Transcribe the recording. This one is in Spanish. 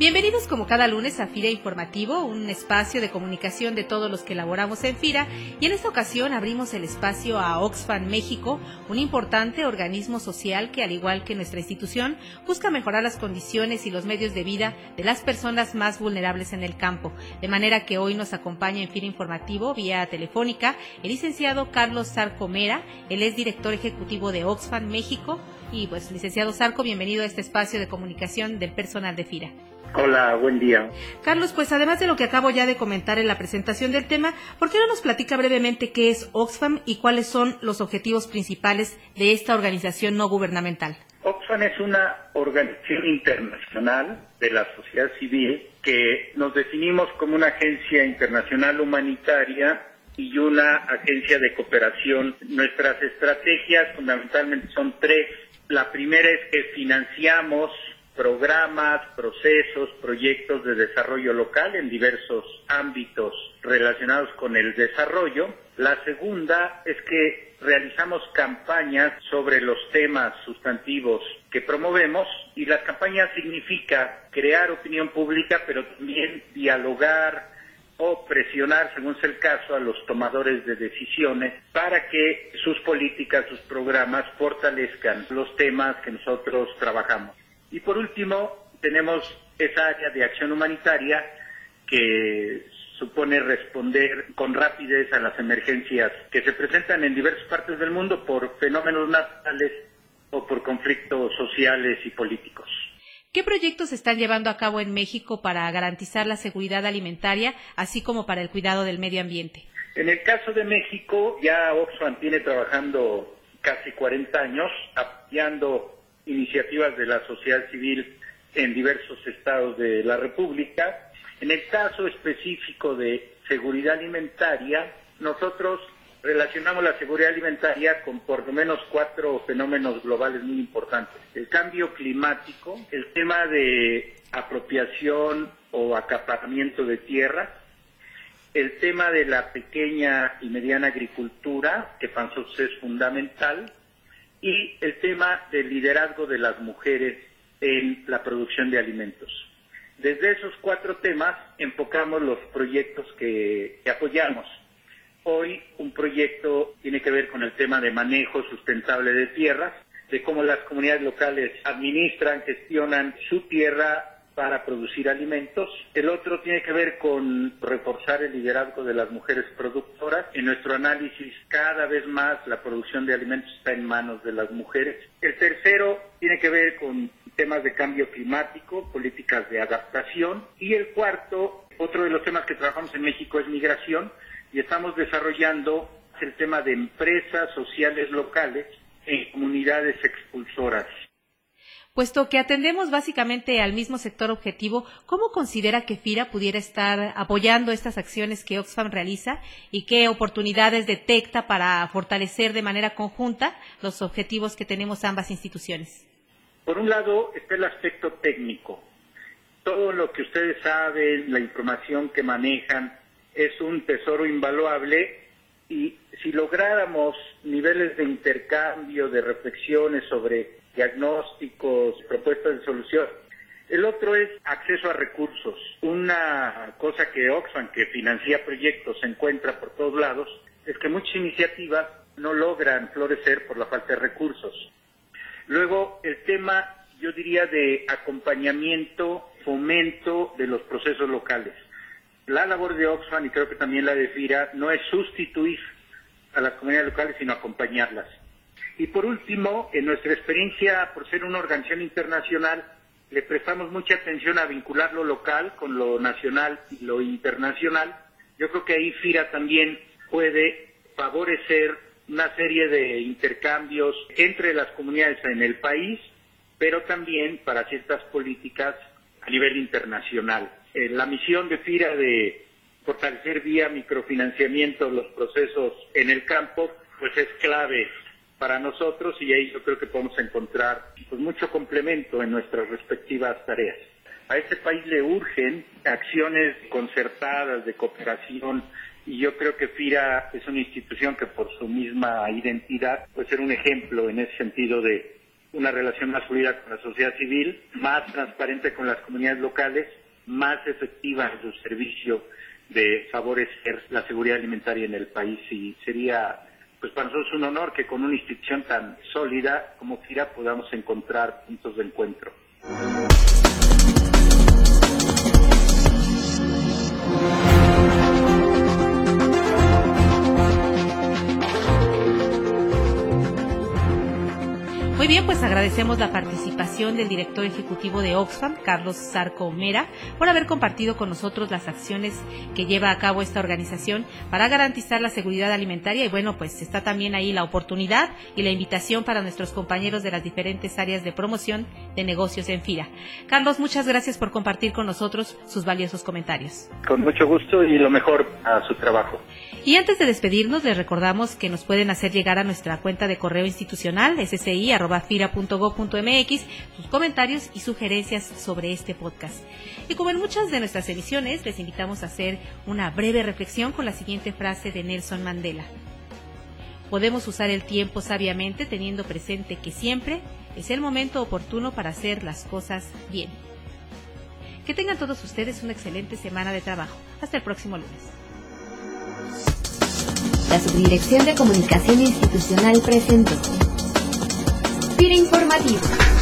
Bienvenidos como cada lunes a FIRA Informativo, un espacio de comunicación de todos los que elaboramos en FIRA y en esta ocasión abrimos el espacio a Oxfam México, un importante organismo social que al igual que nuestra institución busca mejorar las condiciones y los medios de vida de las personas más vulnerables en el campo. De manera que hoy nos acompaña en FIRA Informativo vía telefónica el licenciado Carlos Sarcomera, él es director ejecutivo de Oxfam México y pues licenciado Sarco, bienvenido a este espacio de comunicación del personal de FIRA. Hola, buen día. Carlos, pues además de lo que acabo ya de comentar en la presentación del tema, ¿por qué no nos platica brevemente qué es Oxfam y cuáles son los objetivos principales de esta organización no gubernamental? Oxfam es una organización internacional de la sociedad civil que nos definimos como una agencia internacional humanitaria y una agencia de cooperación. Nuestras estrategias fundamentalmente son tres. La primera es que financiamos programas, procesos, proyectos de desarrollo local en diversos ámbitos relacionados con el desarrollo. La segunda es que realizamos campañas sobre los temas sustantivos que promovemos y las campañas significa crear opinión pública, pero también dialogar o presionar, según sea el caso, a los tomadores de decisiones para que sus políticas, sus programas fortalezcan los temas que nosotros trabajamos. Y por último, tenemos esa área de acción humanitaria que supone responder con rapidez a las emergencias que se presentan en diversas partes del mundo por fenómenos naturales o por conflictos sociales y políticos. ¿Qué proyectos están llevando a cabo en México para garantizar la seguridad alimentaria, así como para el cuidado del medio ambiente? En el caso de México, ya Oxfam tiene trabajando casi 40 años apoyando iniciativas de la sociedad civil en diversos estados de la República. En el caso específico de seguridad alimentaria, nosotros relacionamos la seguridad alimentaria con por lo menos cuatro fenómenos globales muy importantes. El cambio climático, el tema de apropiación o acaparamiento de tierras, el tema de la pequeña y mediana agricultura, que para nosotros es fundamental, y el tema del liderazgo de las mujeres en la producción de alimentos. Desde esos cuatro temas enfocamos los proyectos que, apoyamos. Hoy un proyecto tiene que ver con el tema de manejo sustentable de tierras, de cómo las comunidades locales administran, gestionan su tierra para producir alimentos. El otro tiene que ver con reforzar el liderazgo de las mujeres productoras. En nuestro análisis, cada vez más la producción de alimentos está en manos de las mujeres. El tercero tiene que ver con temas de cambio climático, políticas de adaptación. Y el cuarto, otro de los temas que trabajamos en México es migración y estamos desarrollando el tema de empresas sociales locales en comunidades expulsoras. Puesto que atendemos básicamente al mismo sector objetivo, ¿cómo considera que FIRA pudiera estar apoyando estas acciones que Oxfam realiza y qué oportunidades detecta para fortalecer de manera conjunta los objetivos que tenemos ambas instituciones? Por un lado está el aspecto técnico. Todo lo que ustedes saben, la información que manejan, es un tesoro invaluable y si lográramos niveles de intercambio, de reflexiones sobre diagnósticos, propuestas de solución. El otro es acceso a recursos. Una cosa que Oxfam, que financia proyectos, se encuentra por todos lados, es que muchas iniciativas no logran florecer por la falta de recursos. Luego, el tema, yo diría, de acompañamiento, fomento de los procesos locales. La labor de Oxfam, y creo que también la de FIRA, no es sustituir a las comunidades locales, sino acompañarlas. Y por último, en nuestra experiencia, por ser una organización internacional, le prestamos mucha atención a vincular lo local con lo nacional y lo internacional. Yo creo que ahí FIRA también puede favorecer una serie de intercambios entre las comunidades en el país, pero también para ciertas políticas a nivel internacional. Eh, la misión de FIRA de fortalecer vía microfinanciamiento los procesos en el campo, pues es clave para nosotros y ahí yo creo que podemos encontrar pues, mucho complemento en nuestras respectivas tareas. A este país le urgen acciones concertadas de cooperación y yo creo que FIRA es una institución que por su misma identidad puede ser un ejemplo en ese sentido de una relación más fluida con la sociedad civil, más transparente con las comunidades locales, más efectiva en su servicio de favorecer la seguridad alimentaria en el país y sería pues para nosotros un honor que con una institución tan sólida como FIRA podamos encontrar puntos de encuentro. Agradecemos la participación del director ejecutivo de Oxfam, Carlos Zarco Mera, por haber compartido con nosotros las acciones que lleva a cabo esta organización para garantizar la seguridad alimentaria. Y bueno, pues está también ahí la oportunidad y la invitación para nuestros compañeros de las diferentes áreas de promoción de negocios en FIRA. Carlos, muchas gracias por compartir con nosotros sus valiosos comentarios. Con mucho gusto y lo mejor a su trabajo. Y antes de despedirnos, les recordamos que nos pueden hacer llegar a nuestra cuenta de correo institucional, ssi fira.go.mx sus comentarios y sugerencias sobre este podcast. Y como en muchas de nuestras emisiones, les invitamos a hacer una breve reflexión con la siguiente frase de Nelson Mandela. Podemos usar el tiempo sabiamente teniendo presente que siempre es el momento oportuno para hacer las cosas bien. Que tengan todos ustedes una excelente semana de trabajo. Hasta el próximo lunes. La Subdirección de Comunicación Institucional presentó. Informativo.